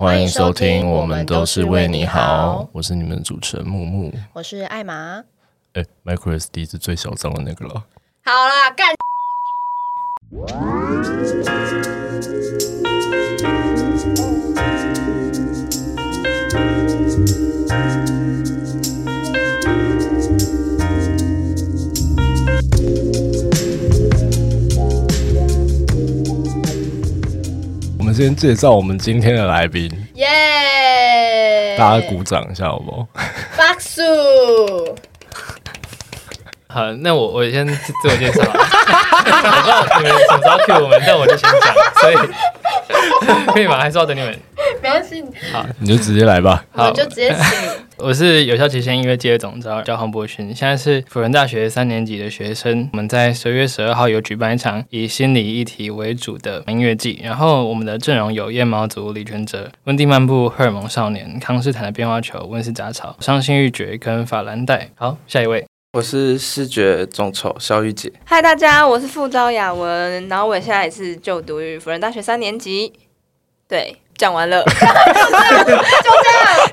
欢迎收听，我们都是为你好，我是你们主持人木木，我是艾玛。哎，Micro SD 是最嚣张的那个了。好啦，干。先介绍我们今天的来宾，耶！大家鼓掌一下好不好？巴叔，好，那我我先自我介绍。我知道你们总要 Q 我们，但我就先讲，所以 可以吗？还是要等你们？没关系，好，你就直接来吧。好，就直接请。我是有效期限音乐界的总招叫黄博勋，现在是辅仁大学三年级的学生。我们在十月十二号有举办一场以心理议题为主的音乐季，然后我们的阵容有夜猫族李全哲、温蒂漫步、荷尔蒙少年、康斯坦的变化球、温室杂草、伤心欲绝跟法兰黛。好，下一位，我是视觉众筹肖玉姐。嗨，大家，我是傅昭雅文，然后我现在也是就读于辅仁大学三年级。对。讲完了，就这样，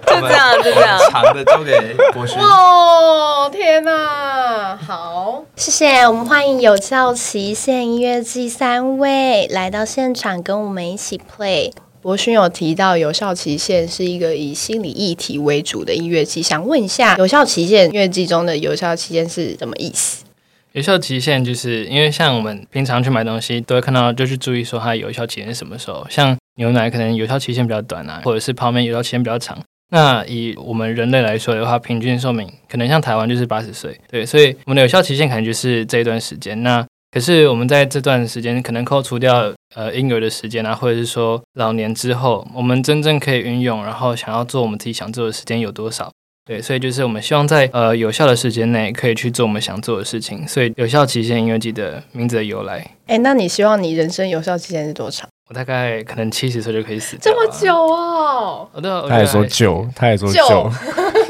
就这样，就这样。长的交给博勋。哦，天哪，好，谢谢，我们欢迎有效期限音乐季三位来到现场跟我们一起 play。博勋有提到有效期限是一个以心理议题为主的音乐季，想问一下，有效期限音乐季中的有效期限是什么意思？有效期限就是因为像我们平常去买东西都会看到，就是注意说它有效期限是什么时候。像牛奶可能有效期限比较短啊，或者是泡面有效期限比较长。那以我们人类来说的话，平均寿命可能像台湾就是八十岁，对，所以我们的有效期限可能就是这一段时间。那可是我们在这段时间可能扣除掉呃婴儿的时间啊，或者是说老年之后，我们真正可以运用，然后想要做我们自己想做的时间有多少？对，所以就是我们希望在呃有效的时间内可以去做我们想做的事情，所以有效期限音乐季的名字的由来。哎，那你希望你人生有效期限是多长？我大概可能七十岁就可以死，这么久哦？他也说久，他也说久，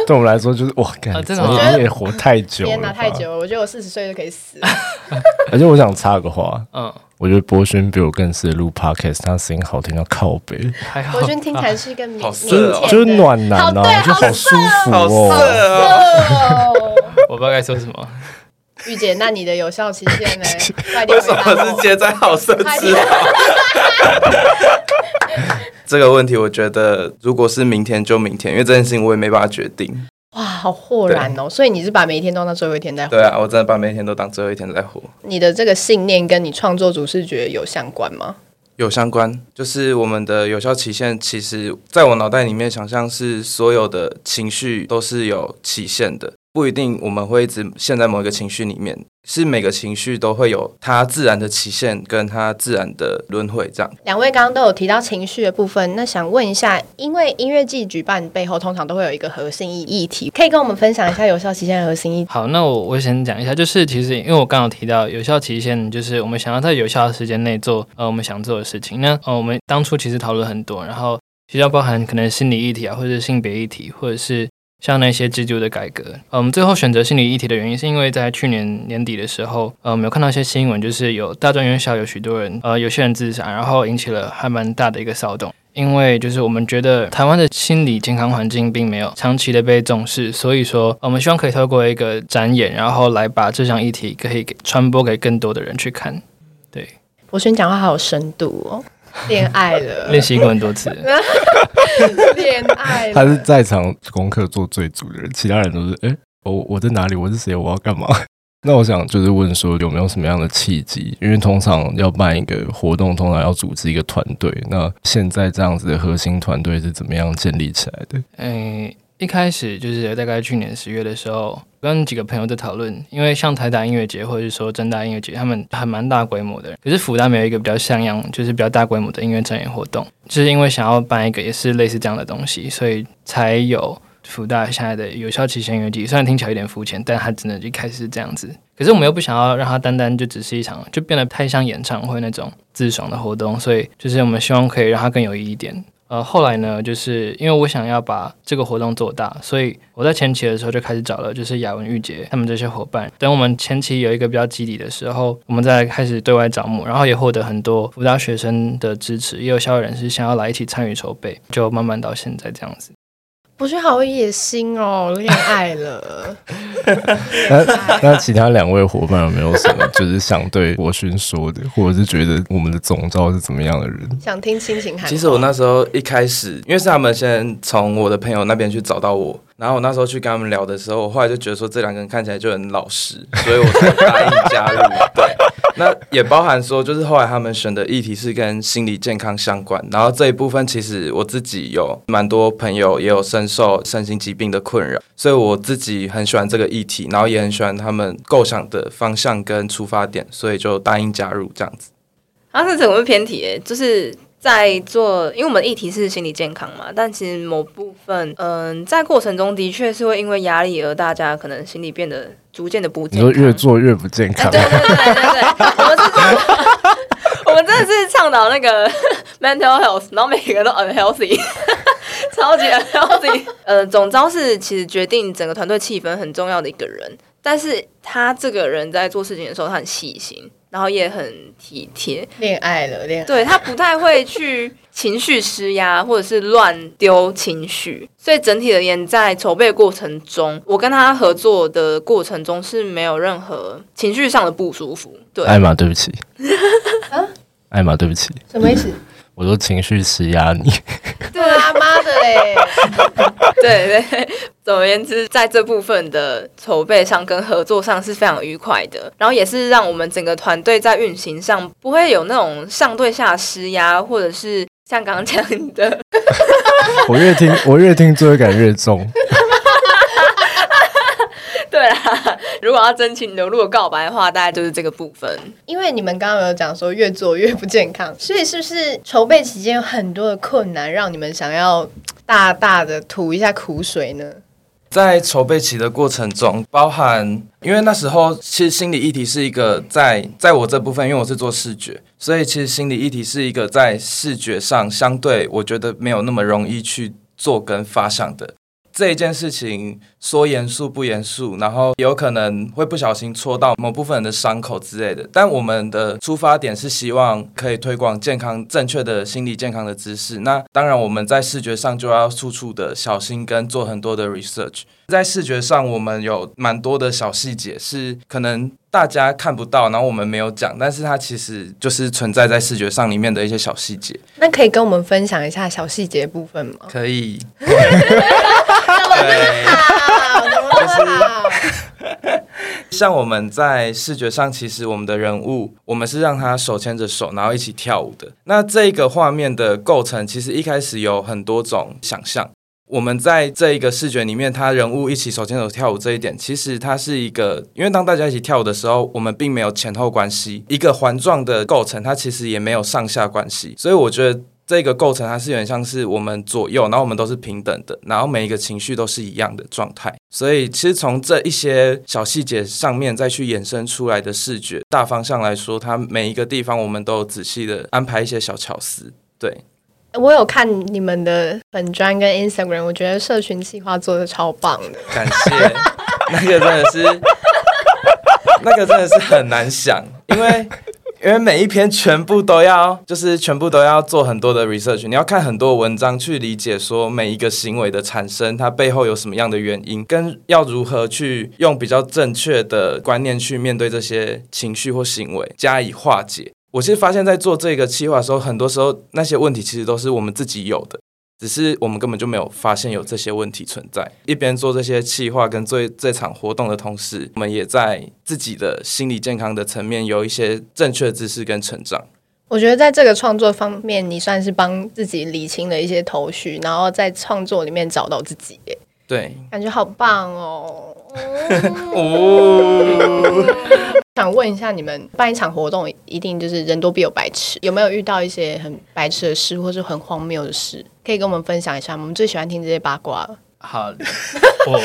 对我们来说就是哇，真的你也活太久，天哪，太久了！我觉得我四十岁就可以死。而且我想插个话，嗯。我觉得博轩比我更适合录 podcast，他声音好听到靠背。博轩听起来是一个好色，就是暖男啊，就好舒服哦。我不知道该说什么。玉姐，那你的有效期限呢？为什么是接在好色之后？这个问题，我觉得如果是明天就明天，因为这件事情我也没办法决定。哇，好豁然哦！所以你是把每一天都当最后一天在活？对啊，我真的把每一天都当最后一天在活。你的这个信念跟你创作主视觉有相关吗？有相关，就是我们的有效期限，其实在我脑袋里面想象是所有的情绪都是有期限的。不一定我们会一直陷在某一个情绪里面，是每个情绪都会有它自然的期限，跟它自然的轮回。这样，两位刚刚都有提到情绪的部分，那想问一下，因为音乐季举办背后通常都会有一个核心议议题，可以跟我们分享一下有效期限的核心议题？好，那我我先讲一下，就是其实因为我刚刚提到有效期限，就是我们想要在有效的时间内做呃我们想做的事情。那呃我们当初其实讨论很多，然后其实包含可能心理议题啊，或者是性别议题，或者是。像那些制度的改革，呃，我们最后选择心理议题的原因，是因为在去年年底的时候，呃，我们有看到一些新闻，就是有大专院校有许多人，呃，有些人自杀，然后引起了还蛮大的一个骚动。因为就是我们觉得台湾的心理健康环境并没有长期的被重视，所以说我们希望可以透过一个展演，然后来把这项议题可以给传播给更多的人去看。对，我轩讲话好有深度哦。恋爱了，练习过很多次。恋爱，他是在场功课做最足的人，其他人都是哎，我我在哪里？我是谁？我要干嘛？那我想就是问说，有没有什么样的契机？因为通常要办一个活动，通常要组织一个团队。那现在这样子的核心团队是怎么样建立起来的？哎。一开始就是大概去年十月的时候，跟几个朋友在讨论，因为像台大音乐节或者是说真大音乐节，他们还蛮大规模的，可是福大没有一个比较像样，就是比较大规模的音乐展演活动，就是因为想要办一个也是类似这样的东西，所以才有福大现在的有效期限音乐季。虽然听起来有点肤浅，但它真的一开始是这样子。可是我们又不想要让它单单就只是一场，就变得太像演唱会那种自爽的活动，所以就是我们希望可以让它更有意义一点。呃，后来呢，就是因为我想要把这个活动做大，所以我在前期的时候就开始找了，就是雅文、玉洁他们这些伙伴。等我们前期有一个比较基底的时候，我们再开始对外招募，然后也获得很多辅大学生的支持，也有校友人士想要来一起参与筹备，就慢慢到现在这样子。博勋好野心哦，恋爱了。那那其他两位伙伴有没有什么就是想对博勋说的，或者是觉得我们的总召是怎么样的人？想听亲情喊。其实我那时候一开始，因为是他们先从我的朋友那边去找到我。然后我那时候去跟他们聊的时候，我后来就觉得说这两个人看起来就很老实，所以我才答应加入。对，那也包含说，就是后来他们选的议题是跟心理健康相关。然后这一部分其实我自己有蛮多朋友也有深受身心疾病的困扰，所以我自己很喜欢这个议题，然后也很喜欢他们构想的方向跟出发点，所以就答应加入这样子。啊，这怎么会偏题？就是。在做，因为我们议题是心理健康嘛，但其实某部分，嗯，在过程中的确是会因为压力而大家可能心理变得逐渐的不健康，你越做越不健康。对对对对对，我们是，我们真的是倡导那个 mental health，然后每个人都 unhealthy，超级 unhealthy。呃，总招是其实决定整个团队气氛很重要的一个人，但是他这个人在做事情的时候，他很细心。然后也很体贴，恋爱了，恋爱。对他不太会去情绪施压，或者是乱丢情绪，所以整体而言，在筹备过程中，我跟他合作的过程中是没有任何情绪上的不舒服。对，艾玛，对不起，啊？艾玛，对不起，什么意思？我都情绪施压你，对啊，妈的嘞！对对，总而言之，在这部分的筹备上跟合作上是非常愉快的，然后也是让我们整个团队在运行上不会有那种上对下施压，或者是像刚刚讲的，我越听我越听罪恶感越重。对啊，如果要真情流露告白的话，大概就是这个部分。因为你们刚刚有讲说越做越不健康，所以是不是筹备期间有很多的困难，让你们想要大大的吐一下苦水呢？在筹备期的过程中，包含因为那时候其实心理议题是一个在在我这部分，因为我是做视觉，所以其实心理议题是一个在视觉上相对我觉得没有那么容易去做跟发想的。这一件事情说严肃不严肃，然后有可能会不小心戳到某部分人的伤口之类的。但我们的出发点是希望可以推广健康、正确的心理健康的知识。那当然，我们在视觉上就要处处的小心，跟做很多的 research。在视觉上，我们有蛮多的小细节是可能大家看不到，然后我们没有讲，但是它其实就是存在在视觉上里面的一些小细节。那可以跟我们分享一下小细节部分吗？可以。对，就是像我们在视觉上，其实我们的人物，我们是让他手牵着手，然后一起跳舞的。那这个画面的构成，其实一开始有很多种想象。我们在这一个视觉里面，他人物一起手牵手跳舞这一点，其实它是一个，因为当大家一起跳舞的时候，我们并没有前后关系，一个环状的构成，它其实也没有上下关系，所以我觉得。这个构成它是有点像是我们左右，然后我们都是平等的，然后每一个情绪都是一样的状态。所以其实从这一些小细节上面再去衍生出来的视觉大方向来说，它每一个地方我们都有仔细的安排一些小巧思。对，我有看你们的本专跟 Instagram，我觉得社群计划做的超棒的，感谢。那个真的是，那个真的是很难想，因为。因为每一篇全部都要，就是全部都要做很多的 research，你要看很多文章去理解说每一个行为的产生，它背后有什么样的原因，跟要如何去用比较正确的观念去面对这些情绪或行为，加以化解。我其实发现，在做这个计划的时候，很多时候那些问题其实都是我们自己有的。只是我们根本就没有发现有这些问题存在。一边做这些企划跟做这场活动的同时，我们也在自己的心理健康的层面有一些正确的知识跟成长。我觉得在这个创作方面，你算是帮自己理清了一些头绪，然后在创作里面找到自己。对，感觉好棒哦！哦，想问一下，你们办一场活动，一定就是人多必有白痴，有没有遇到一些很白痴的事，或是很荒谬的事，可以跟我们分享一下？我们最喜欢听这些八卦了。好，我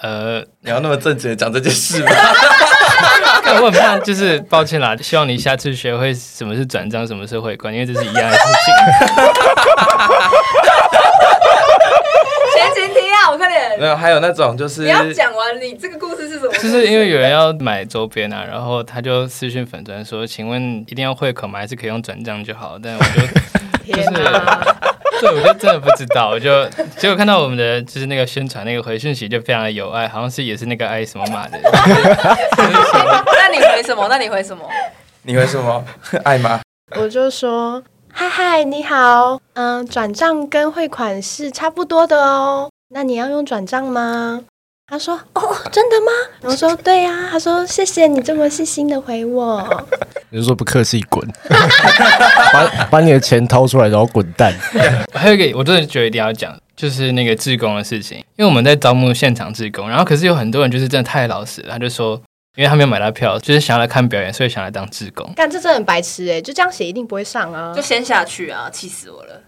呃，你要那么正经的讲这件事吗？我很怕，就是抱歉啦，希望你下次学会什么是转账，什么是汇款，因为这是一样的事情。前情提要，我快点。没有，还有那种就是你要讲完，你这个故事是什么？就是因为有人要买周边啊，然后他就私讯粉砖说：“请问一定要汇款吗？还是可以用转账就好？”但我就天哪！对，我就真的不知道，我就结果看到我们的就是那个宣传那个回讯息就非常的有爱，好像是也是那个爱什么码的。那你回什么？那你回什么？你回什么？爱吗？我就说嗨嗨，你好，嗯，转账跟汇款是差不多的哦。那你要用转账吗？他说哦，真的吗？我说对呀。他说谢谢你这么细心的回我。你就说不客气，滚，把把你的钱掏出来，然后滚蛋。还有一个，我真的觉得一定要讲，就是那个志工的事情，因为我们在招募现场志工，然后可是有很多人就是真的太老实了，他就说。因为他没有买到票，就是想要来看表演，所以想来当志工。干，这真的很白痴哎！就这样写一定不会上啊！就先下去啊！气死我了！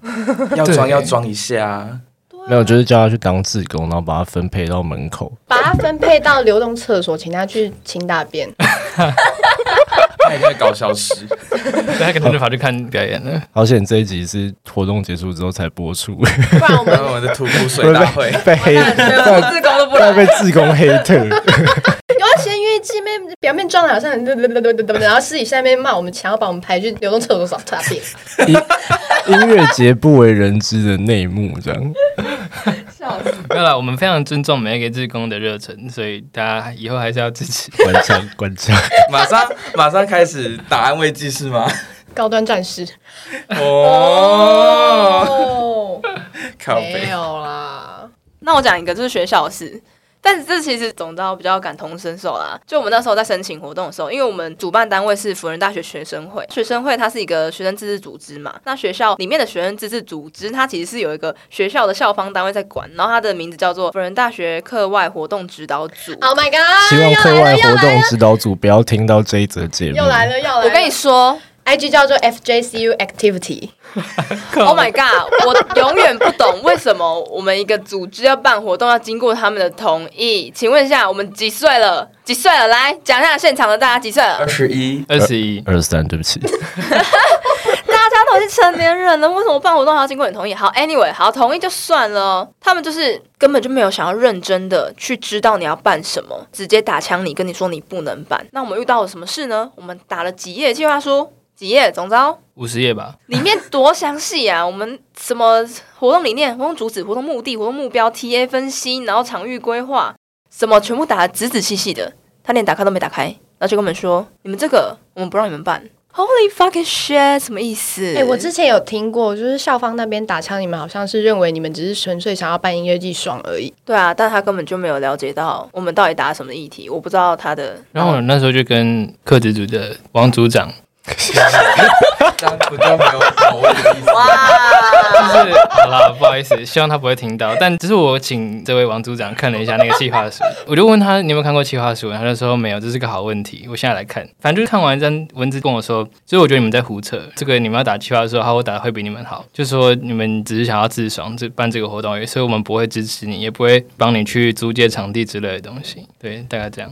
要装要装一下，没有，就是叫他去当自工，然后把他分配到门口，把他分配到流动厕所，请他去清大便。他也在搞消失，他可能就跑去看表演了。好险这一集是活动结束之后才播出，不然我们我们的吐苦水大会 被黑，自工都不来，被自工黑特。有些因为这边表面装的好像很然后私底下面骂我们，想要把我们排去流动厕所扫大便。音乐节不为人知的内幕，这样。笑死！没有了，我们非常尊重每一个志工的热忱，所以大家以后还是要支持。关枪，关枪！马上，马上开始打安慰剂是吗？高端战士。哦，没有啦。那我讲一个，就是学校的事。但是这其实总招比较感同身受啦。就我们那时候在申请活动的时候，因为我们主办单位是辅仁大学学生会，学生会它是一个学生自治组织嘛。那学校里面的学生自治组织，它其实是有一个学校的校方单位在管，然后它的名字叫做辅仁大学课外活动指导组。Oh my god！希望课外活动指导组不要听到这一则节目。又来了，又来了！我跟你说，IG 叫做 FJCU Activity。Oh my god！我永远不懂为什么我们一个组织要办活动要经过他们的同意。请问一下，我们几岁了？几岁了？来讲一下现场的大家几岁了？二十一、二十一、二十三，对不起。大家都是成年人了，为什么办活动还要经过你同意？好，Anyway，好，同意就算了。他们就是根本就没有想要认真的去知道你要办什么，直接打枪你，跟你说你不能办。那我们遇到了什么事呢？我们打了几页计划书。几页？总招五十页吧。里面多详细啊！我们什么活动理念、活动主旨、活动目的、活动目标、TA 分析，然后场域规划，什么全部打的仔仔细细的。他连打开都没打开，然后就跟我们说：“你们这个我们不让你们办。” Holy fucking shit！什么意思？哎，我之前有听过，就是校方那边打枪，你们好像是认为你们只是纯粹想要办音乐季爽而已。对啊，但他根本就没有了解到我们到底打什么议题。我不知道他的。然后我那时候就跟课职组的王组长。这样不就没有口味的意思？哇，就是好了，不好意思，希望他不会听到。但只是我请这位王组长看了一下那个计划书，我就问他你有没有看过计划书，他就说没有，这是个好问题。我现在来看，反正就是看完一张文字跟我说，所以我觉得你们在胡扯。这个你们要打计划书，好，我打的会比你们好。就说你们只是想要自爽，这办这个活动，所以我们不会支持你，也不会帮你去租借场地之类的东西。对，大概这样。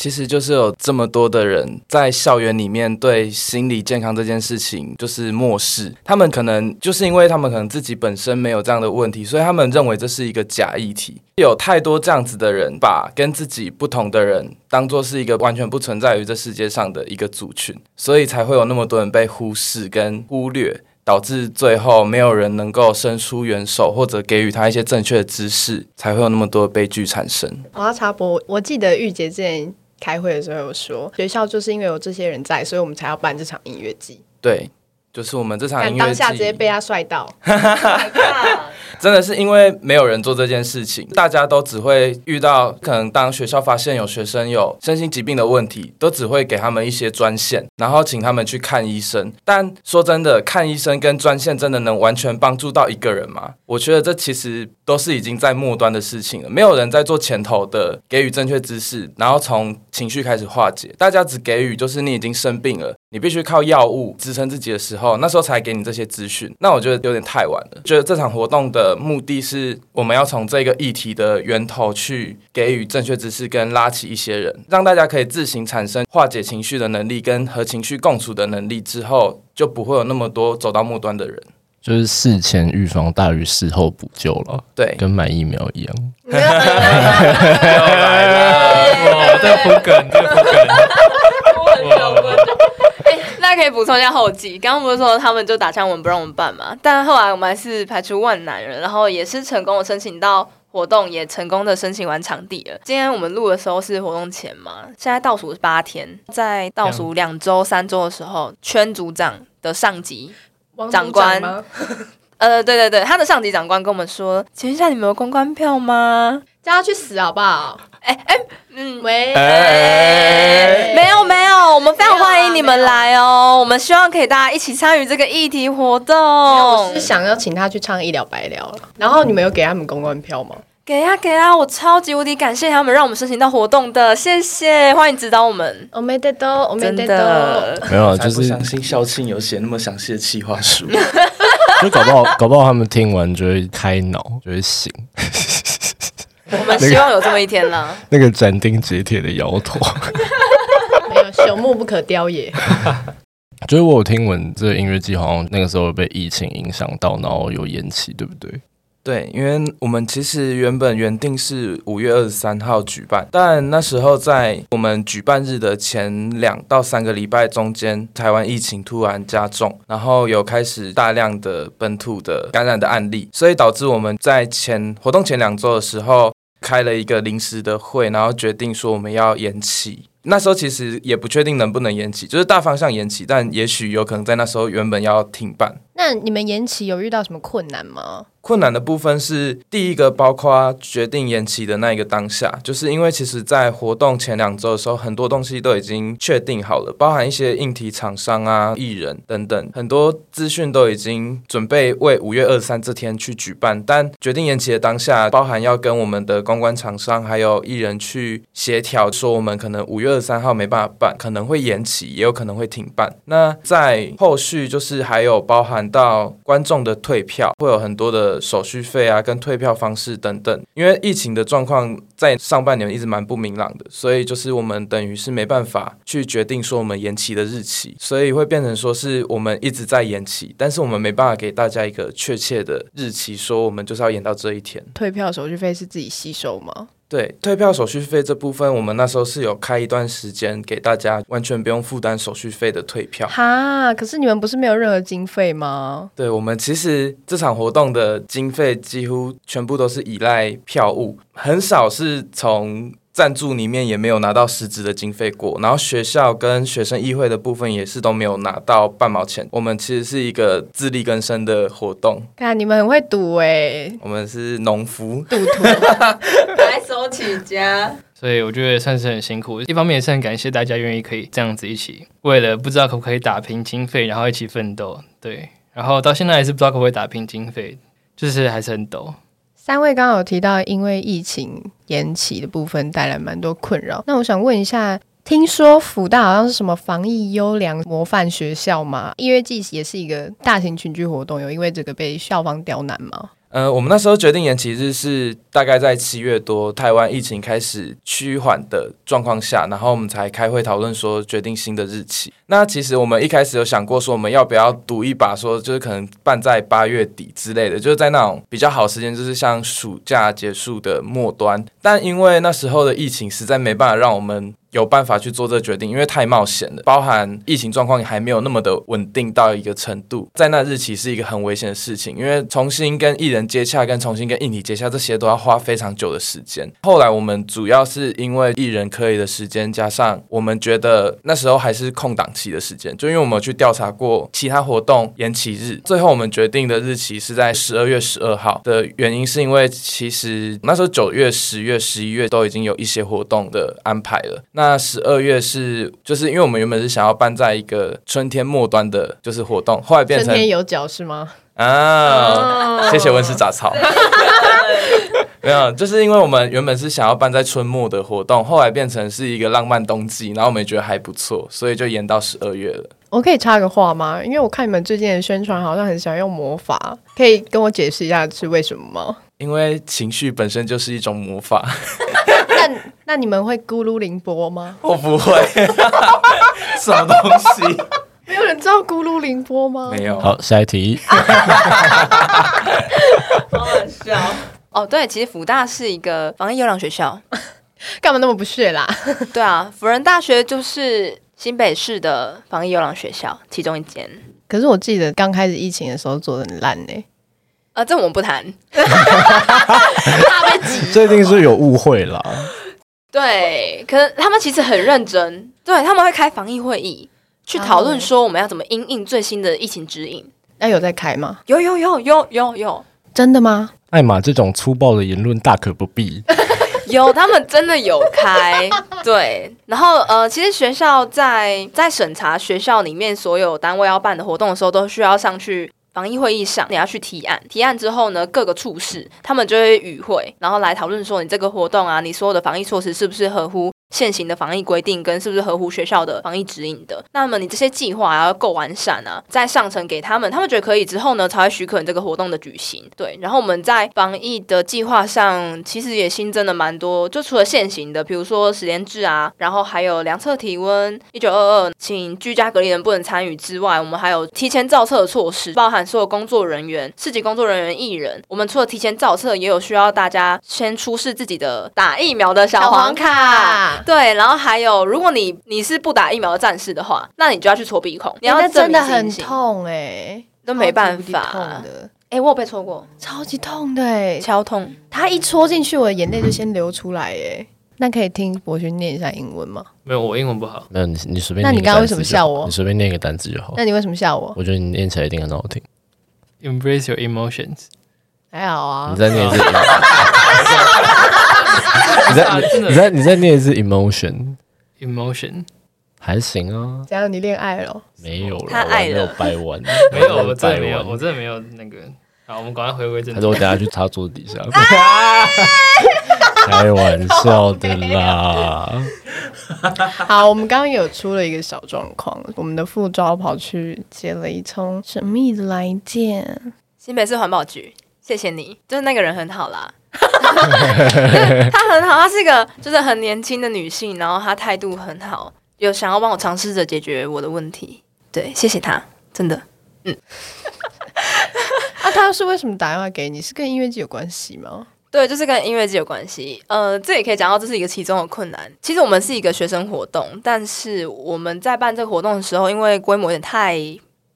其实就是有这么多的人在校园里面对心理健康这件事情就是漠视，他们可能就是因为他们可能自己本身没有这样的问题，所以他们认为这是一个假议题。有太多这样子的人把跟自己不同的人当做是一个完全不存在于这世界上的一个族群，所以才会有那么多人被忽视跟忽略，导致最后没有人能够伸出援手或者给予他一些正确的知识，才会有那么多悲剧产生。我要插播，我记得玉洁之前。开会的时候有说，学校就是因为有这些人在，所以我们才要办这场音乐季。对，就是我们这场音乐季，当下直接被他帅到。真的是因为没有人做这件事情，大家都只会遇到可能当学校发现有学生有身心疾病的问题，都只会给他们一些专线，然后请他们去看医生。但说真的，看医生跟专线真的能完全帮助到一个人吗？我觉得这其实都是已经在末端的事情了，没有人在做前头的给予正确知识，然后从情绪开始化解。大家只给予就是你已经生病了，你必须靠药物支撑自己的时候，那时候才给你这些资讯。那我觉得有点太晚了。觉得这场活动的。的目的是，我们要从这个议题的源头去给予正确知识，跟拉起一些人，让大家可以自行产生化解情绪的能力，跟和情绪共处的能力之后，就不会有那么多走到末端的人。就是事前预防大于事后补救了，对，跟买疫苗一样。来了，哇，这个铺梗，这个铺梗。可以补充一下后记。刚刚不是说他们就打枪我们不让我们办嘛？但后来我们还是排除万难人，然后也是成功的申请到活动，也成功的申请完场地了。今天我们录的时候是活动前嘛？现在倒数八天，在倒数两周、三周的时候，圈组长的上级长官，呃，对对对，他的上级长官跟我们说：“请问一下，你们有公关票吗？叫他去死好不好？”哎哎。嗯，喂，没有没有，我们非常欢迎你们来哦。我们希望可以大家一起参与这个议题活动。我是想要请他去唱医疗白疗了。然后你们有给他们公关票吗？给啊给啊，我超级无敌感谢他们，让我们申请到活动的，谢谢，欢迎指导我们。我没得多，我没得多，没有，就是相信校庆有写那么详细的企划书，就搞不好搞不好他们听完就会开脑，就会醒。我们希望有这么一天了。那个斩钉截铁的摇头，没有朽木不可雕也。就是我有听闻，这个音乐季好像那个时候被疫情影响到，然后有延期，对不对？对，因为我们其实原本原定是五月二十三号举办，但那时候在我们举办日的前两到三个礼拜中间，台湾疫情突然加重，然后有开始大量的本土的感染的案例，所以导致我们在前活动前两周的时候。开了一个临时的会，然后决定说我们要延期。那时候其实也不确定能不能延期，就是大方向延期，但也许有可能在那时候原本要停办。那你们延期有遇到什么困难吗？困难的部分是第一个，包括决定延期的那一个当下，就是因为其实，在活动前两周的时候，很多东西都已经确定好了，包含一些硬体厂商啊、艺人等等，很多资讯都已经准备为五月二十三这天去举办。但决定延期的当下，包含要跟我们的公关厂商还有艺人去协调，说我们可能五月二十三号没办法办，可能会延期，也有可能会停办。那在后续就是还有包含到观众的退票，会有很多的。手续费啊，跟退票方式等等，因为疫情的状况在上半年一直蛮不明朗的，所以就是我们等于是没办法去决定说我们延期的日期，所以会变成说是我们一直在延期，但是我们没办法给大家一个确切的日期，说我们就是要延到这一天。退票手续费是自己吸收吗？对退票手续费这部分，我们那时候是有开一段时间给大家完全不用负担手续费的退票。哈，可是你们不是没有任何经费吗？对，我们其实这场活动的经费几乎全部都是依赖票务，很少是从。赞助里面也没有拿到实质的经费过，然后学校跟学生议会的部分也是都没有拿到半毛钱。我们其实是一个自力更生的活动。看你们很会赌哎！我们是农夫，赌徒，起家。所以我觉得算是很辛苦。一方面也是很感谢大家愿意可以这样子一起，为了不知道可不可以打平经费，然后一起奋斗。对，然后到现在还是不知道可不可以打平经费，就是还是很抖。三位刚刚有提到，因为疫情延期的部分带来蛮多困扰。那我想问一下，听说福大好像是什么防疫优良模范学校吗？音乐季也是一个大型群聚活动，有因为这个被校方刁难吗？呃，我们那时候决定延期日是大概在七月多，台湾疫情开始趋缓的状况下，然后我们才开会讨论说决定新的日期。那其实我们一开始有想过说我们要不要赌一把，说就是可能办在八月底之类的，就是在那种比较好时间，就是像暑假结束的末端。但因为那时候的疫情实在没办法让我们。有办法去做这个决定，因为太冒险了，包含疫情状况还没有那么的稳定到一个程度，在那日期是一个很危险的事情，因为重新跟艺人接洽，跟重新跟硬体接洽，这些都要花非常久的时间。后来我们主要是因为艺人可以的时间，加上我们觉得那时候还是空档期的时间，就因为我们去调查过其他活动延期日，最后我们决定的日期是在十二月十二号的原因，是因为其实那时候九月、十月、十一月都已经有一些活动的安排了。那十二月是，就是因为我们原本是想要办在一个春天末端的，就是活动，后来变成春天有脚是吗？啊，谢谢温室杂草。没有，就是因为我们原本是想要办在春末的活动，后来变成是一个浪漫冬季，然后我们也觉得还不错，所以就延到十二月了。我可以插个话吗？因为我看你们最近的宣传好像很喜欢用魔法，可以跟我解释一下是为什么吗？因为情绪本身就是一种魔法。那那你们会咕噜凌波吗？我不会，什么东西？没有人知道咕噜凌波吗？没有。好，下一题。好好笑哦，对，其实福大是一个防疫优良学校，干嘛那么不屑啦？对啊，辅仁大学就是新北市的防疫优良学校其中一间。可是我记得刚开始疫情的时候做的很烂呢。啊，这我们不谈。怕被挤，这一定是有误会啦。对，可是他们其实很认真，对他们会开防疫会议，去讨论说我们要怎么应应最新的疫情指引。那有在开吗？有有有有有有，真的吗？艾玛这种粗暴的言论大可不必。有，他们真的有开。对，然后呃，其实学校在在审查学校里面所有单位要办的活动的时候，都需要上去。防疫会议上，你要去提案，提案之后呢，各个处室他们就会与会，然后来讨论说你这个活动啊，你所有的防疫措施是不是合乎。现行的防疫规定跟是不是合乎学校的防疫指引的？那么你这些计划要够完善啊，再上呈给他们，他们觉得可以之后呢，才会许可你这个活动的举行。对，然后我们在防疫的计划上，其实也新增了蛮多，就除了现行的，比如说十连制啊，然后还有量测体温，一九二二，请居家隔离人不能参与之外，我们还有提前造册的措施，包含所有工作人员、市级工作人员、艺人，我们除了提前造册，也有需要大家先出示自己的打疫苗的小黄卡。对，然后还有，如果你你是不打疫苗的战士的话，那你就要去戳鼻孔。你要真的很痛哎，都没办法的。哎，我有被戳过，超级痛的哎，超痛。他一戳进去，我的眼泪就先流出来哎。那可以听博勋念一下英文吗？没有，我英文不好。没有，你你随便。那你刚刚为什么笑我？你随便念一个单词就好。那你为什么笑我？我觉得你念起来一定很好听。Embrace your emotions。还好啊。你再念一次。你在你在你在念的是 emotion，emotion 还行啊。怎样？你恋爱了？没有了，他爱了，没有掰弯，没有，我真的没有，我真的没有那个。好，我们赶快回归正题。还是我等下去插桌子底下？开玩笑的啦。好，我们刚刚有出了一个小状况，我们的副招跑去接了一通神秘的来电，新北市环保局，谢谢你，就是那个人很好啦。她很好，她是一个就是很年轻的女性，然后她态度很好，有想要帮我尝试着解决我的问题。对，谢谢她，真的。嗯，那他是为什么打电话给你？是跟音乐剧有关系吗？对，就是跟音乐季有关系。呃，这也可以讲到这是一个其中的困难。其实我们是一个学生活动，但是我们在办这个活动的时候，因为规模有点太。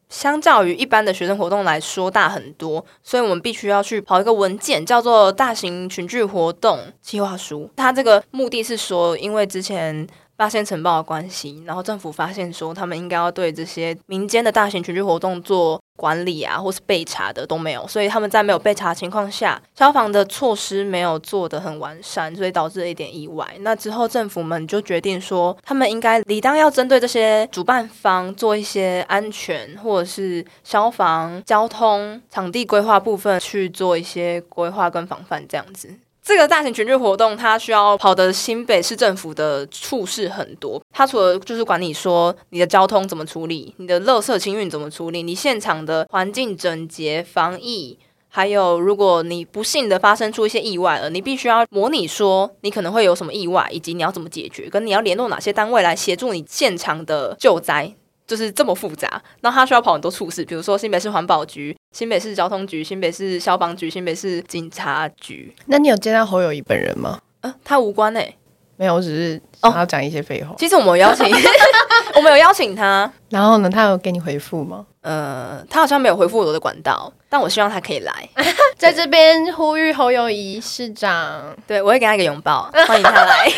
相较于一般的学生活动来说大很多，所以我们必须要去跑一个文件，叫做大型群聚活动计划书。它这个目的是说，因为之前。八仙城报的关系，然后政府发现说，他们应该要对这些民间的大型群聚活动做管理啊，或是备查的都没有，所以他们在没有备查情况下，消防的措施没有做得很完善，所以导致了一点意外。那之后政府们就决定说，他们应该理当要针对这些主办方做一些安全或者是消防、交通、场地规划部分去做一些规划跟防范，这样子。这个大型群聚活动，它需要跑的新北市政府的处事很多。它除了就是管你说你的交通怎么处理，你的垃圾清运怎么处理，你现场的环境整洁、防疫，还有如果你不幸的发生出一些意外了，你必须要模拟说你可能会有什么意外，以及你要怎么解决，跟你要联络哪些单位来协助你现场的救灾。就是这么复杂，那他需要跑很多处事，比如说新北市环保局、新北市交通局、新北市消防局、新北市警察局。那你有见到侯友谊本人吗？呃，他无关诶，没有，我只是想要讲一些废话。其实我们有邀请，我们有邀请他，然后呢，他有给你回复吗？呃，他好像没有回复我的管道，但我希望他可以来，在这边呼吁侯友谊市长，对我会给他一个拥抱，欢迎他来。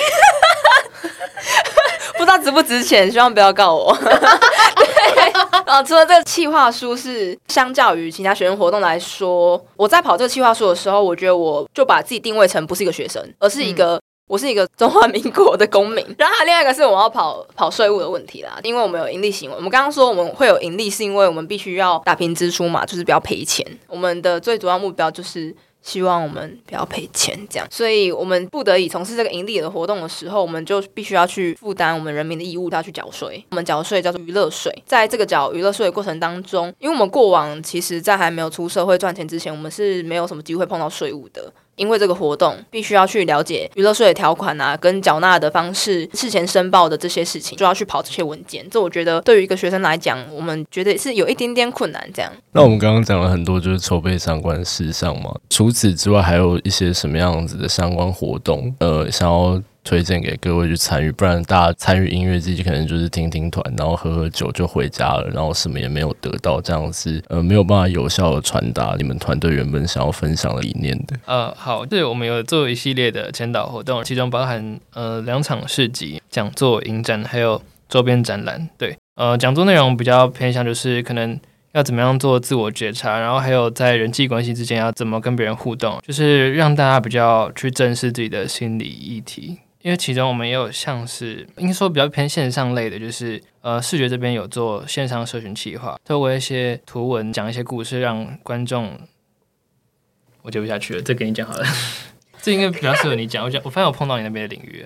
不知道值不值钱，希望不要告我。对，啊，除了这个企划书是相较于其他学生活动来说，我在跑这个企划书的时候，我觉得我就把自己定位成不是一个学生，而是一个我是一个中华民国的公民。然后另外一个是我们要跑跑税务的问题啦，因为我们有盈利行为。我们刚刚说我们会有盈利，是因为我们必须要打平支出嘛，就是不要赔钱。我们的最主要目标就是。希望我们不要赔钱，这样，所以我们不得已从事这个盈利的活动的时候，我们就必须要去负担我们人民的义务，要去缴税。我们缴税叫做娱乐税，在这个缴娱乐税的过程当中，因为我们过往其实在还没有出社会赚钱之前，我们是没有什么机会碰到税务的。因为这个活动必须要去了解娱乐税的条款啊，跟缴纳的方式、事前申报的这些事情，就要去跑这些文件。这我觉得对于一个学生来讲，我们觉得是有一点点困难。这样。那我们刚刚讲了很多就是筹备相关事项嘛，除此之外还有一些什么样子的相关活动？呃，想要。推荐给各位去参与，不然大家参与音乐季可能就是听听团，然后喝喝酒就回家了，然后什么也没有得到，这样子呃没有办法有效的传达你们团队原本想要分享的理念的。呃，好，对，我们有做一系列的签导活动，其中包含呃两场市集、讲座、影展，还有周边展览。对，呃，讲座内容比较偏向就是可能。要怎么样做自我觉察，然后还有在人际关系之间要怎么跟别人互动，就是让大家比较去正视自己的心理议题。因为其中我们也有像是应该说比较偏线上类的，就是呃视觉这边有做线上社群企划，透过一些图文讲一些故事，让观众我接不下去了，这给你讲好了，这应该比较适合你讲。我讲我发现我碰到你那边的领域。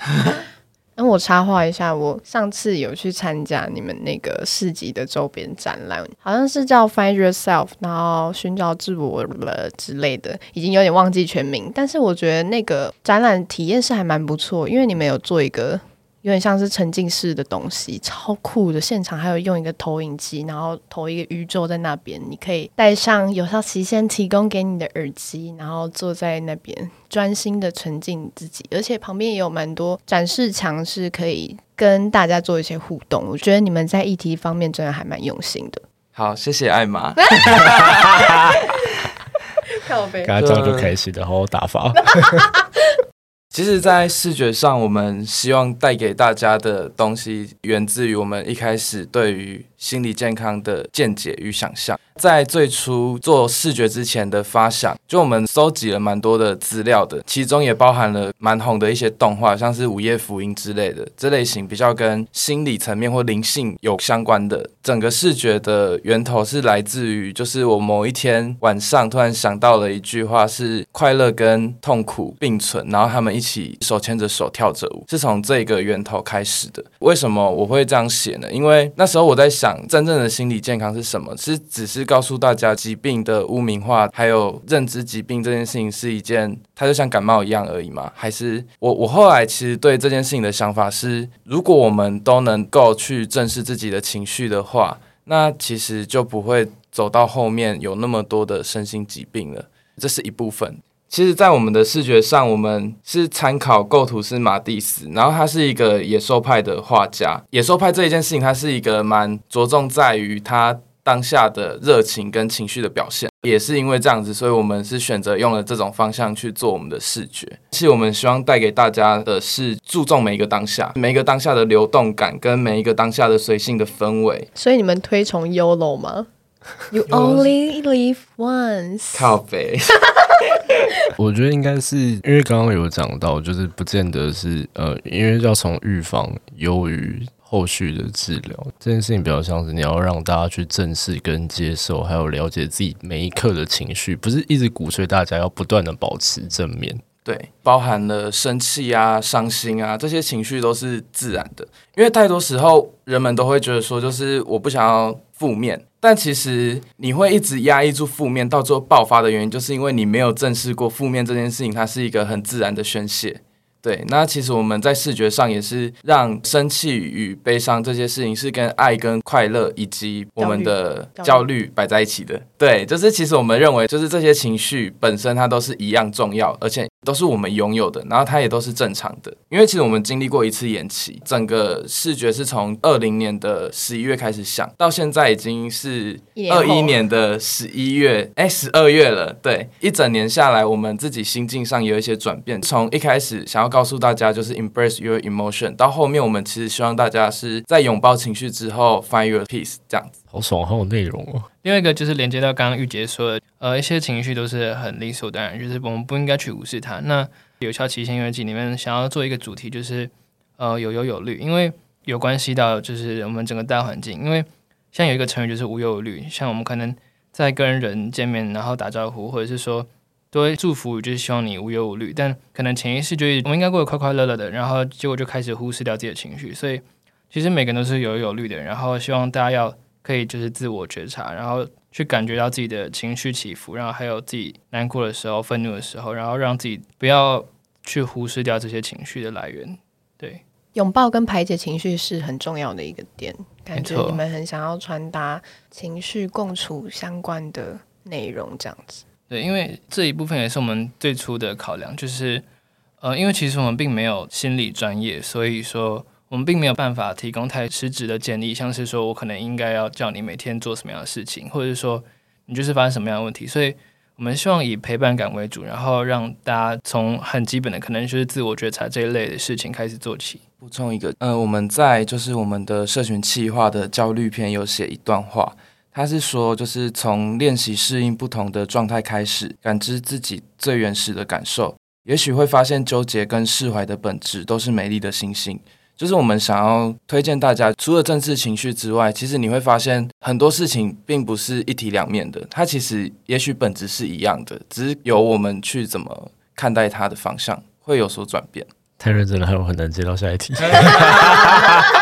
那我插话一下，我上次有去参加你们那个市集的周边展览，好像是叫 Find Yourself，然后寻找自我了之类的，已经有点忘记全名。但是我觉得那个展览体验是还蛮不错，因为你们有做一个。有点像是沉浸式的东西，超酷的。现场还有用一个投影机，然后投一个宇宙在那边，你可以戴上有效期限提供给你的耳机，然后坐在那边专心的沉浸自己。而且旁边也有蛮多展示墙，是可以跟大家做一些互动。我觉得你们在议题方面真的还蛮用心的。好，谢谢艾玛。靠背，跟他这样就开心的，好好打发。其实，在视觉上，我们希望带给大家的东西，源自于我们一开始对于。心理健康的见解与想象，在最初做视觉之前的发想，就我们搜集了蛮多的资料的，其中也包含了蛮红的一些动画，像是《午夜福音》之类的，这类型比较跟心理层面或灵性有相关的。整个视觉的源头是来自于，就是我某一天晚上突然想到了一句话，是快乐跟痛苦并存，然后他们一起手牵着手跳着舞，是从这个源头开始的。为什么我会这样写呢？因为那时候我在想。真正的心理健康是什么？是只是告诉大家疾病的污名化，还有认知疾病这件事情是一件，它就像感冒一样而已吗？还是我我后来其实对这件事情的想法是，如果我们都能够去正视自己的情绪的话，那其实就不会走到后面有那么多的身心疾病了。这是一部分。其实，在我们的视觉上，我们是参考构图师马蒂斯，然后他是一个野兽派的画家。野兽派这一件事情，它是一个蛮着重在于他当下的热情跟情绪的表现。也是因为这样子，所以我们是选择用了这种方向去做我们的视觉。其实我们希望带给大家的是注重每一个当下，每一个当下的流动感，跟每一个当下的随性的氛围。所以你们推崇 YOLO 吗？You only live once。靠背。我觉得应该是因为刚刚有讲到，就是不见得是呃，因为要从预防优于后续的治疗这件事情，比较像是你要让大家去正视跟接受，还有了解自己每一刻的情绪，不是一直鼓吹大家要不断的保持正面。对，包含了生气啊、伤心啊这些情绪都是自然的，因为太多时候人们都会觉得说，就是我不想要负面。但其实你会一直压抑住负面，到最后爆发的原因，就是因为你没有正视过负面这件事情，它是一个很自然的宣泄。对，那其实我们在视觉上也是让生气与悲伤这些事情是跟爱、跟快乐以及我们的焦虑摆在一起的。对，就是其实我们认为，就是这些情绪本身它都是一样重要，而且都是我们拥有的，然后它也都是正常的。因为其实我们经历过一次延期，整个视觉是从二零年的十一月开始想到现在已经是二一年的十一月，哎，十二月了。对，一整年下来，我们自己心境上有一些转变，从一开始想要。告诉大家，就是 embrace your emotion。到后面，我们其实希望大家是在拥抱情绪之后，find your peace，这样子。好爽，好有内容哦。另外一个就是连接到刚刚玉洁说的，呃，一些情绪都是很理所当然，就是我们不应该去无视它。那有效期限音乐季里面想要做一个主题，就是呃有忧有虑，因为有关系到就是我们整个大环境。因为像有一个成语就是无忧无虑，像我们可能在跟人见面，然后打招呼，或者是说。多祝福，就是希望你无忧无虑。但可能潜意识就是我们应该过得快快乐乐的，然后结果就开始忽视掉自己的情绪。所以其实每个人都是有忧有虑的，然后希望大家要可以就是自我觉察，然后去感觉到自己的情绪起伏，然后还有自己难过的时候、愤怒的时候，然后让自己不要去忽视掉这些情绪的来源。对。拥抱跟排解情绪是很重要的一个点，感觉你们很想要传达情绪共处相关的内容，这样子。对，因为这一部分也是我们最初的考量，就是呃，因为其实我们并没有心理专业，所以说我们并没有办法提供太实质的建议，像是说我可能应该要叫你每天做什么样的事情，或者是说你就是发生什么样的问题，所以。我们希望以陪伴感为主，然后让大家从很基本的，可能就是自我觉察这一类的事情开始做起。补充一个，呃，我们在就是我们的社群企划的焦虑篇有写一段话，他是说，就是从练习适应不同的状态开始，感知自己最原始的感受，也许会发现纠结跟释怀的本质都是美丽的星星。就是我们想要推荐大家，除了政治情绪之外，其实你会发现很多事情并不是一体两面的，它其实也许本质是一样的，只是由我们去怎么看待它的方向会有所转变。太认真了，还有很难接到下一题。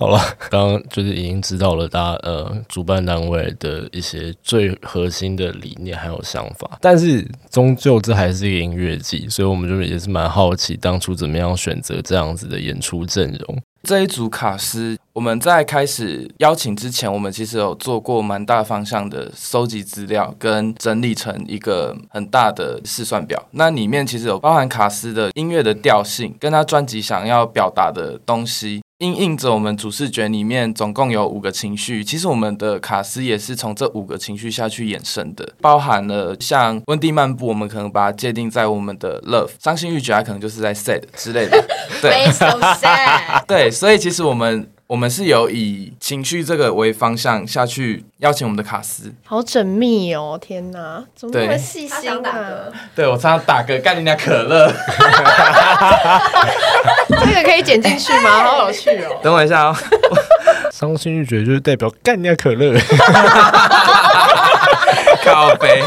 好了，刚刚就是已经知道了，大家呃，主办单位的一些最核心的理念还有想法，但是终究这还是一个音乐季，所以我们就也是蛮好奇当初怎么样选择这样子的演出阵容。这一组卡司，我们在开始邀请之前，我们其实有做过蛮大方向的收集资料，跟整理成一个很大的试算表。那里面其实有包含卡司的音乐的调性，跟他专辑想要表达的东西。因应着我们主视觉里面总共有五个情绪，其实我们的卡斯也是从这五个情绪下去衍生的，包含了像温蒂漫步，我们可能把它界定在我们的 love，伤心欲绝，它可能就是在 sad 之类的，对，so sad，对，所以其实我们。我们是有以情绪这个为方向下去邀请我们的卡斯，好缜密哦！天哪，怎么那么细心啊？对我常常打嗝，干你家可乐，这个可以剪进去吗？好有趣哦！等我一下哦，伤心欲绝就是代表干你家可乐，咖啡，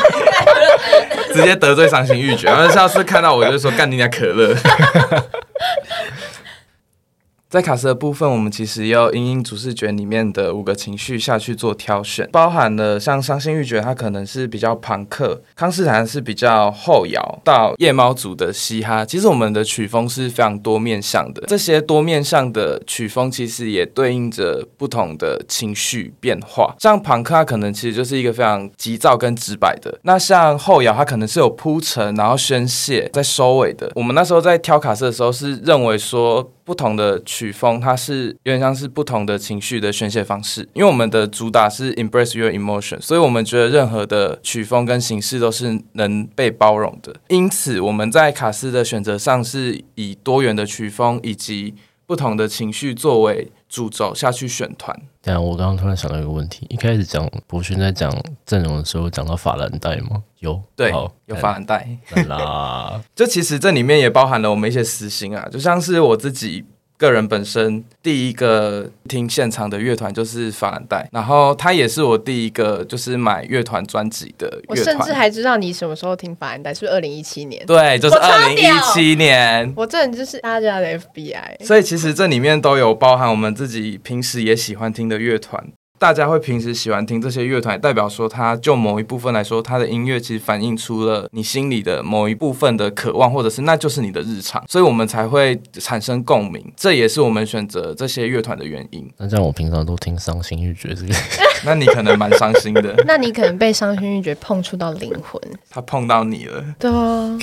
直接得罪伤心欲绝。然后下次看到我就说干你家可乐。在卡斯的部分，我们其实要因应主视觉里面的五个情绪下去做挑选，包含了像伤心欲绝，它可能是比较朋克；康斯坦是比较后摇，到夜猫族的嘻哈。其实我们的曲风是非常多面向的，这些多面向的曲风其实也对应着不同的情绪变化。像朋克，它可能其实就是一个非常急躁跟直白的；那像后摇，它可能是有铺陈，然后宣泄，在收尾的。我们那时候在挑卡斯的时候，是认为说。不同的曲风，它是有点像是不同的情绪的宣泄方式。因为我们的主打是 embrace your emotion，所以我们觉得任何的曲风跟形式都是能被包容的。因此，我们在卡斯的选择上是以多元的曲风以及不同的情绪作为主轴下去选团。对啊，我刚刚突然想到一个问题：一开始讲博勋在讲阵容的时候，讲到法兰黛吗？有，对，有法兰黛啦。就其实这里面也包含了我们一些私心啊，就像是我自己。个人本身第一个听现场的乐团就是法兰黛，然后他也是我第一个就是买乐团专辑的乐团。我甚至还知道你什么时候听法兰黛，是不是二零一七年？对，就是二零一七年。我这人就是大家的 FBI，所以其实这里面都有包含我们自己平时也喜欢听的乐团。大家会平时喜欢听这些乐团，代表说，它就某一部分来说，它的音乐其实反映出了你心里的某一部分的渴望，或者是那就是你的日常，所以我们才会产生共鸣。这也是我们选择这些乐团的原因。那这样我平常都听伤心欲绝这个，那你可能蛮伤心的。那你可能被伤心欲绝碰触到灵魂，他碰到你了。对啊，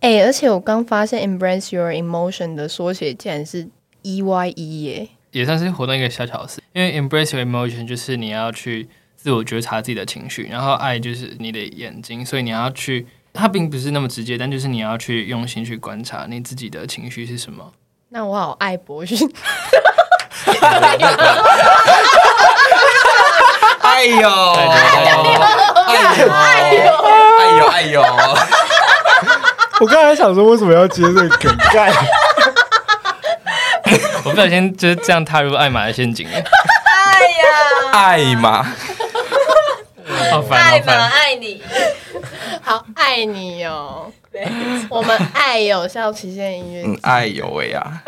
哎，而且我刚发现 embrace your emotion 的缩写竟然是 E Y E 耶。也算是活动一个小巧思，因为 embrace your emotion 就是你要去自我觉察自己的情绪，然后爱就是你的眼睛，所以你要去，它并不是那么直接，但就是你要去用心去观察你自己的情绪是什么。那我好爱博勋，哎呦，哎呦，哎呦，哎呦，哎呦，我刚才想说为什么要接这个梗概。我不小心就是这样踏入艾玛的陷阱。哎呀，艾玛，好烦，好烦，爱你。好爱你哦！我们爱有效期限音乐嗯，爱有为啊。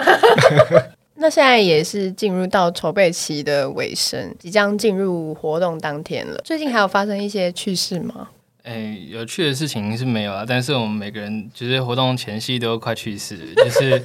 那现在也是进入到筹备期的尾声，即将进入活动当天了。最近还有发生一些趣事吗？哎，有趣的事情是没有啊，但是我们每个人就是活动前夕都快去世，就是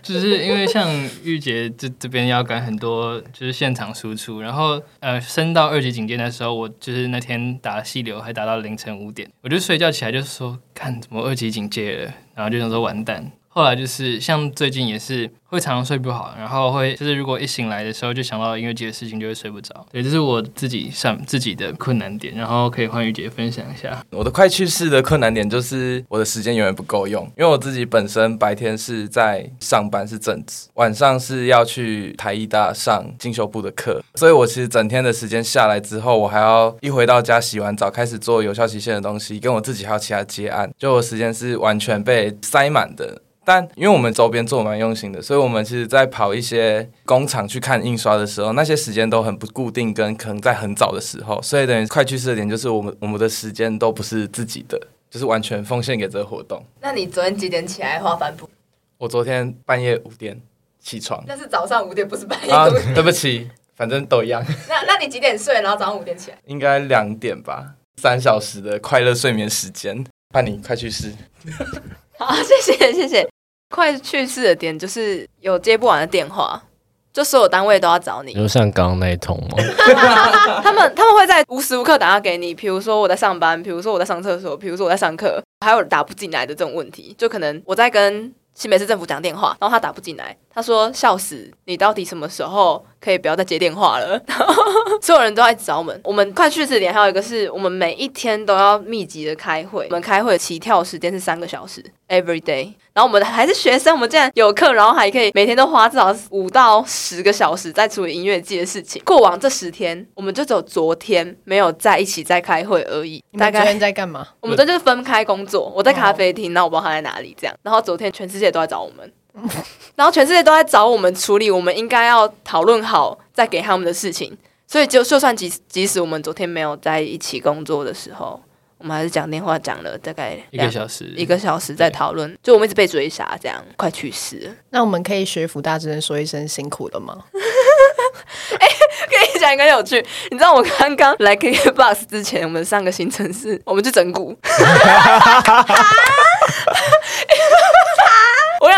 就是因为像玉洁这这边要赶很多就是现场输出，然后呃升到二级警戒的时候，我就是那天打细流还打到凌晨五点，我就睡觉起来就说看怎么二级警戒了，然后就想说完蛋。后来就是像最近也是会常常睡不好，然后会就是如果一醒来的时候就想到音乐节的事情，就会睡不着。对，这是我自己上自己的困难点，然后可以换玉姐分享一下。我的快去世的困难点就是我的时间永远不够用，因为我自己本身白天是在上班是正职，晚上是要去台艺大上进修部的课，所以我其实整天的时间下来之后，我还要一回到家洗完澡开始做有效期限的东西，跟我自己还有其他接案，就我时间是完全被塞满的。但因为我们周边做蛮用心的，所以我们其实，在跑一些工厂去看印刷的时候，那些时间都很不固定，跟可能在很早的时候，所以等于快去世的点就是我们我们的时间都不是自己的，就是完全奉献给这个活动。那你昨天几点起来画帆布？我昨天半夜五点起床，那是早上五点，不是半夜啊五点。，对不起，反正都一样，那那你几点睡？然后早上五点起来？应该两点吧，三小时的快乐睡眠时间。盼你快去世，好，谢谢谢谢。快去世的点就是有接不完的电话，就所有单位都要找你你。就像刚刚那一通吗？他们他们会在无时无刻打电话给你，比如说我在上班，比如说我在上厕所，比如说我在上课，还有打不进来的这种问题，就可能我在跟新北市政府讲电话，然后他打不进来，他说笑死，你到底什么时候可以不要再接电话了？然 后所有人都在找我们。我们快去世点还有一个是我们每一天都要密集的开会，我们开会的起跳时间是三个小时，every day。然后我们还是学生，我们竟然有课，然后还可以每天都花至少五到十个小时在处理音乐季的事情。过往这十天，我们就只有昨天没有在一起在开会而已。大概昨天在干嘛？我们这就是分开工作，我在咖啡厅，然后我不知道他在哪里这样。然后昨天全世界都在找我们，然后全世界都在找我们处理我们应该要讨论好再给他们的事情。所以就就算即即使我们昨天没有在一起工作的时候，我们还是讲电话讲了大概一个小时，一个小时在讨论，就我们一直被追杀，这样快去世了。那我们可以学福大之人说一声辛苦了吗？跟你讲一个有趣，你知道我刚刚来 KKBOX 之前，我们上个行程是我们去整蛊。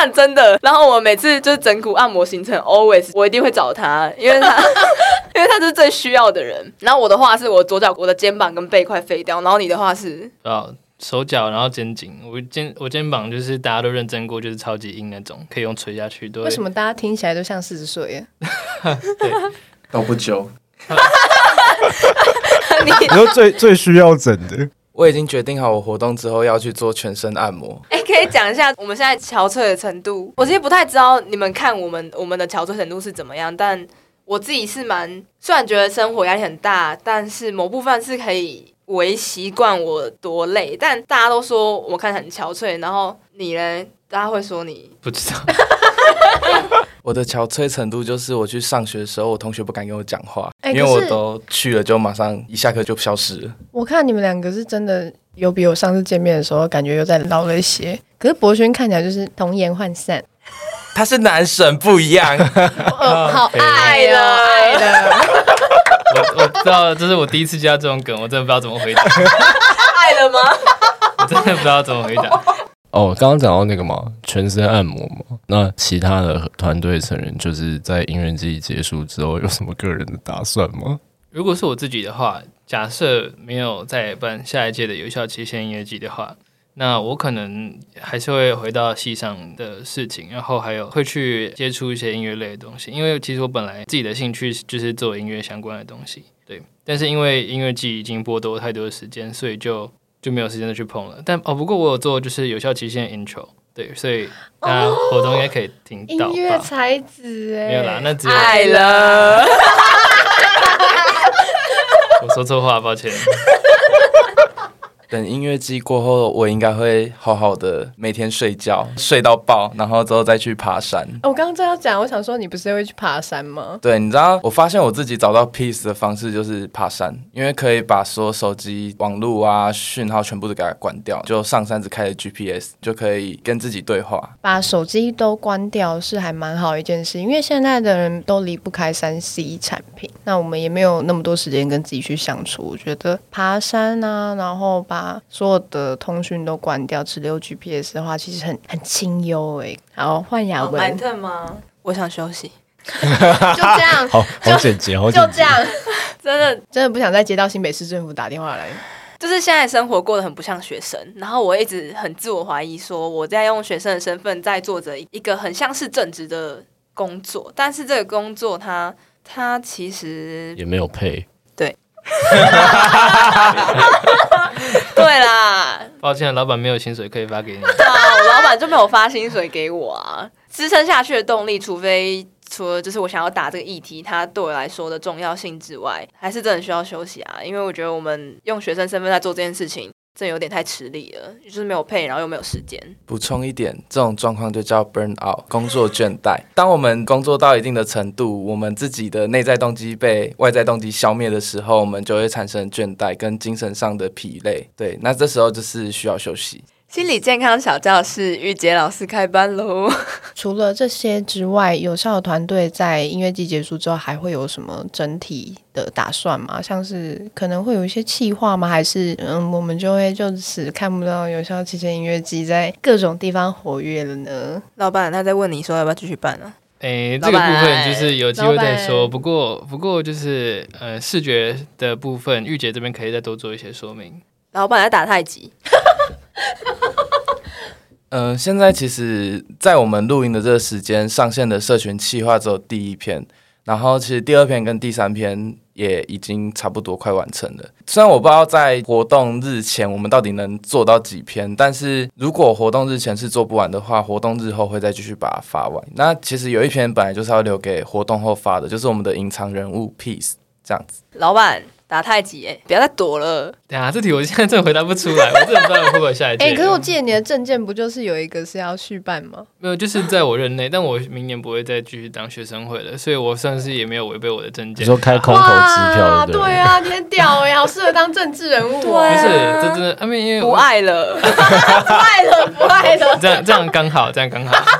真的，然后我每次就是整骨按摩行程，always 我一定会找他，因为他 因为他是最需要的人。然后我的话是我左脚我的肩膀跟背快废掉，然后你的话是啊，手脚，然后肩颈，我肩我肩膀就是大家都认真过，就是超级硬那种，可以用捶下去。都会为什么大家听起来都像四十岁耶？都不久。你你说最最需要整的，我已经决定好，我活动之后要去做全身按摩。哎、可以讲一下我们现在憔悴的程度。我其实不太知道你们看我们我们的憔悴程度是怎么样，但我自己是蛮，虽然觉得生活压力很大，但是某部分是可以为习惯我多累。但大家都说我看很憔悴，然后你呢？大家会说你不知道？我的憔悴程度就是我去上学的时候，我同学不敢跟我讲话，哎因为我都去了就马上一下课就消失了。我看你们两个是真的有比我上次见面的时候感觉又在老了一些，可是博轩看起来就是童颜涣散，他是男神不一样，哦，好爱了爱了，我我知道，这是我第一次接到这种梗，我真的不知道怎么回答，爱了吗？我真的不知道怎么回答。哦，刚刚讲到那个嘛，全身按摩嘛，那其他的团队成员就是在音乐季结束之后有什么个人的打算吗？如果是我自己的话，假设没有再办下一届的有效期限音乐季的话，那我可能还是会回到戏上的事情，然后还有会去接触一些音乐类的东西，因为其实我本来自己的兴趣就是做音乐相关的东西，对。但是因为音乐季已经剥夺太多的时间，所以就就没有时间再去碰了。但哦，不过我有做就是有效期限 intro，对，所以大家活动应该可以听到音乐？才子哎，没有啦，那只有爱了，我说错话，抱歉。等音乐季过后，我应该会好好的每天睡觉，睡到爆，然后之后再去爬山。我刚刚正要讲，我想说你不是会去爬山吗？对，你知道，我发现我自己找到 peace 的方式就是爬山，因为可以把所有手机网络啊讯号全部都给它关掉，就上山只开着 GPS，就可以跟自己对话。把手机都关掉是还蛮好一件事，因为现在的人都离不开三 C 产品，那我们也没有那么多时间跟自己去相处。我觉得爬山啊，然后把所有的通讯都关掉，只留 GPS 的话，其实很很清幽哎。好，换雅文。蛮特吗？我想休息。就这样，好好简洁，好就这样。真的真的不想再接到新北市政府打电话来。就是现在生活过得很不像学生，然后我一直很自我怀疑，说我在用学生的身份在做着一个很像是正职的工作，但是这个工作它它其实也没有配。对。对啦，抱歉，老板没有薪水可以发给你。对 啊，我老板就没有发薪水给我啊，支撑下去的动力，除非除了就是我想要打这个议题，它对我来说的重要性之外，还是真的需要休息啊。因为我觉得我们用学生身份在做这件事情。这有点太吃力了，就是没有配，然后又没有时间。补充一点，这种状况就叫 burn out，工作倦怠。当我们工作到一定的程度，我们自己的内在动机被外在动机消灭的时候，我们就会产生倦怠跟精神上的疲累。对，那这时候就是需要休息。心理健康小教室，玉洁老师开班喽！除了这些之外，有效的团队在音乐季结束之后还会有什么整体的打算吗？像是可能会有一些企划吗？还是嗯，我们就会就此看不到有效期间音乐季在各种地方活跃了呢？老板他在问你说要不要继续办啊？诶，这个部分就是有机会再说。不过不过就是呃，视觉的部分，玉姐这边可以再多做一些说明。老板在打太极。嗯，现在其实，在我们录音的这个时间上线的社群企划只有第一篇，然后其实第二篇跟第三篇也已经差不多快完成了。虽然我不知道在活动日前我们到底能做到几篇，但是如果活动日前是做不完的话，活动日后会再继续把它发完。那其实有一篇本来就是要留给活动后发的，就是我们的隐藏人物 piece 这样子。老板。打太极哎，不要再躲了。对啊，这题我现在真的回答不出来，我真的不知道会不会下一 届。哎，可是我记得你的证件不就是有一个是要续办吗？没有，就是在我任内，但我明年不会再继续当学生会了，所以我算是也没有违背我的证件。你说开空头支票对对啊，你很屌哎，好适合当政治人物。不是，这真的，因为因为不爱了，不爱了，不爱了。这样这样刚好，这样刚好。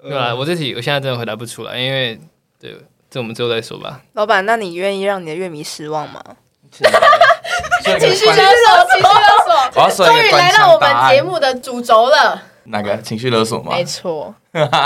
对啊，我这题我现在真的回答不出来，因为对。这我们之后再说吧。老板，那你愿意让你的乐迷失望吗？情绪勒索，情绪勒索，终于来到我们节目的主轴了。哪个情绪勒索吗？没错，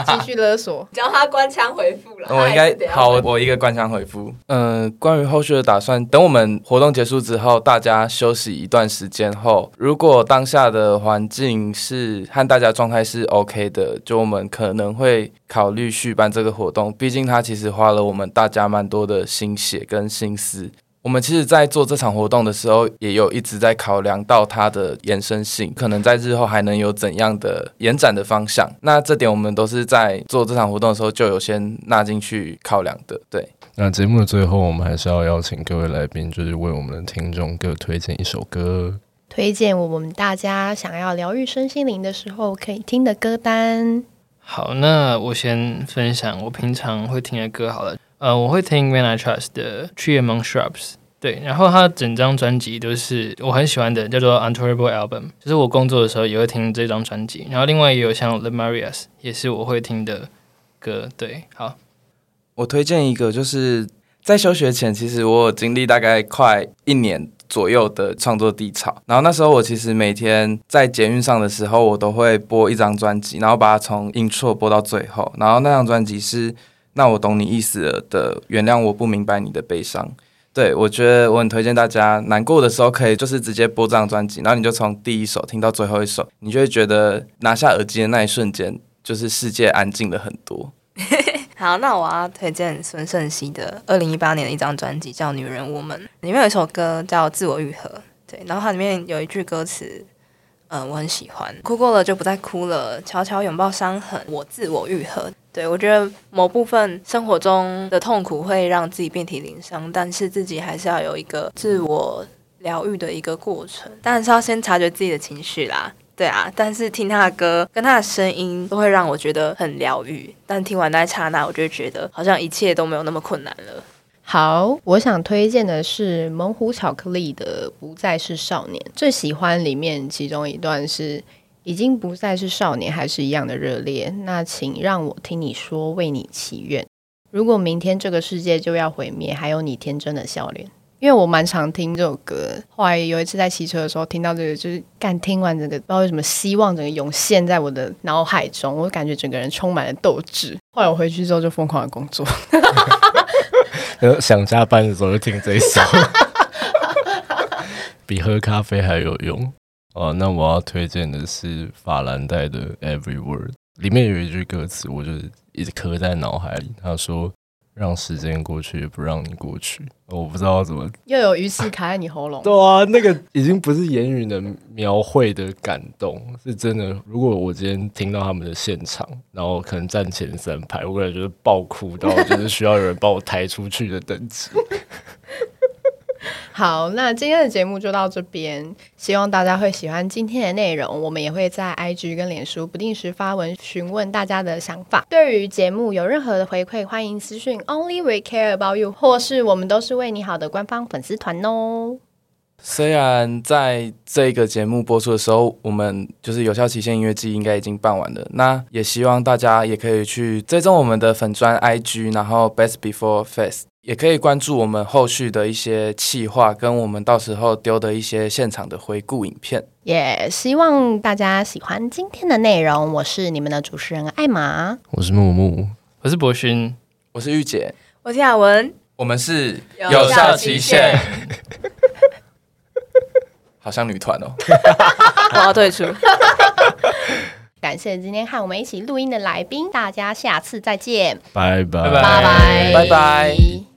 情绪勒索，教他官腔回复了。我应该好，我一个官腔回复。嗯，关于后续的打算，等我们活动结束之后，大家休息一段时间后，如果当下的环境是和大家状态是 OK 的，就我们可能会考虑续办这个活动。毕竟它其实花了我们大家蛮多的心血跟心思。我们其实，在做这场活动的时候，也有一直在考量到它的延伸性，可能在日后还能有怎样的延展的方向。那这点，我们都是在做这场活动的时候就有先纳进去考量的。对，那节目的最后，我们还是要邀请各位来宾，就是为我们的听众各推荐一首歌，推荐我们大家想要疗愈身心灵的时候可以听的歌单。好，那我先分享我平常会听的歌好了。呃，我会听 When I Trust 的 Tree Among Shrubs，对，然后他整张专辑都是我很喜欢的，叫做 Untolerable Album，就是我工作的时候也会听这张专辑。然后另外也有像 The Marias，也是我会听的歌。对，好，我推荐一个，就是在休学前，其实我有经历大概快一年左右的创作低潮。然后那时候我其实每天在捷运上的时候，我都会播一张专辑，然后把它从 intro 播到最后。然后那张专辑是。那我懂你意思了的，原谅我不明白你的悲伤。对我觉得我很推荐大家难过的时候可以就是直接播这张专辑，然后你就从第一首听到最后一首，你就会觉得拿下耳机的那一瞬间，就是世界安静了很多。好，那我要推荐孙盛熙的二零一八年的一张专辑叫《女人我们》，里面有一首歌叫《自我愈合》。对，然后它里面有一句歌词，嗯，我很喜欢，哭过了就不再哭了，悄悄拥抱伤痕，我自我愈合。对，我觉得某部分生活中的痛苦会让自己遍体鳞伤，但是自己还是要有一个自我疗愈的一个过程。当然是要先察觉自己的情绪啦，对啊。但是听他的歌跟他的声音都会让我觉得很疗愈。但听完那一刹那，我就觉得好像一切都没有那么困难了。好，我想推荐的是猛虎巧克力的《不再是少年》，最喜欢里面其中一段是已经不再是少年，还是一样的热烈。那请让我听你说，为你祈愿。如果明天这个世界就要毁灭，还有你天真的笑脸。因为我蛮常听这首歌，后来有一次在骑车的时候听到这个，就是干听完整个不知道为什么希望整个涌现在我的脑海中，我感觉整个人充满了斗志。后来我回去之后就疯狂的工作。想加班的时候就听这一首，比喝咖啡还有用哦。那我要推荐的是法兰黛的《Every Word》，里面有一句歌词，我就一直刻在脑海里。他说。让时间过去，也不让你过去。我不知道怎么 又有鱼刺卡在你喉咙。对啊，那个已经不是言语能描绘的感动，是真的。如果我今天听到他们的现场，然后可能站前三排，我可能就是爆哭到就是需要有人把我抬出去的等级。好，那今天的节目就到这边，希望大家会喜欢今天的内容。我们也会在 IG 跟脸书不定时发文询问大家的想法。对于节目有任何的回馈，欢迎私讯 Only We Care About You，或是我们都是为你好的官方粉丝团哦。虽然在这个节目播出的时候，我们就是有效期限音乐季应该已经办完了，那也希望大家也可以去追踪我们的粉砖 IG，然后 Best Before Face。也可以关注我们后续的一些企划，跟我们到时候丢的一些现场的回顾影片。也希望大家喜欢今天的内容。我是你们的主持人艾玛，我是木木，我是博勋，我是玉姐，我是雅文，我们是有效期限，好像女团哦，我要退出。感谢今天和我们一起录音的来宾，大家下次再见，拜拜。拜拜。拜拜。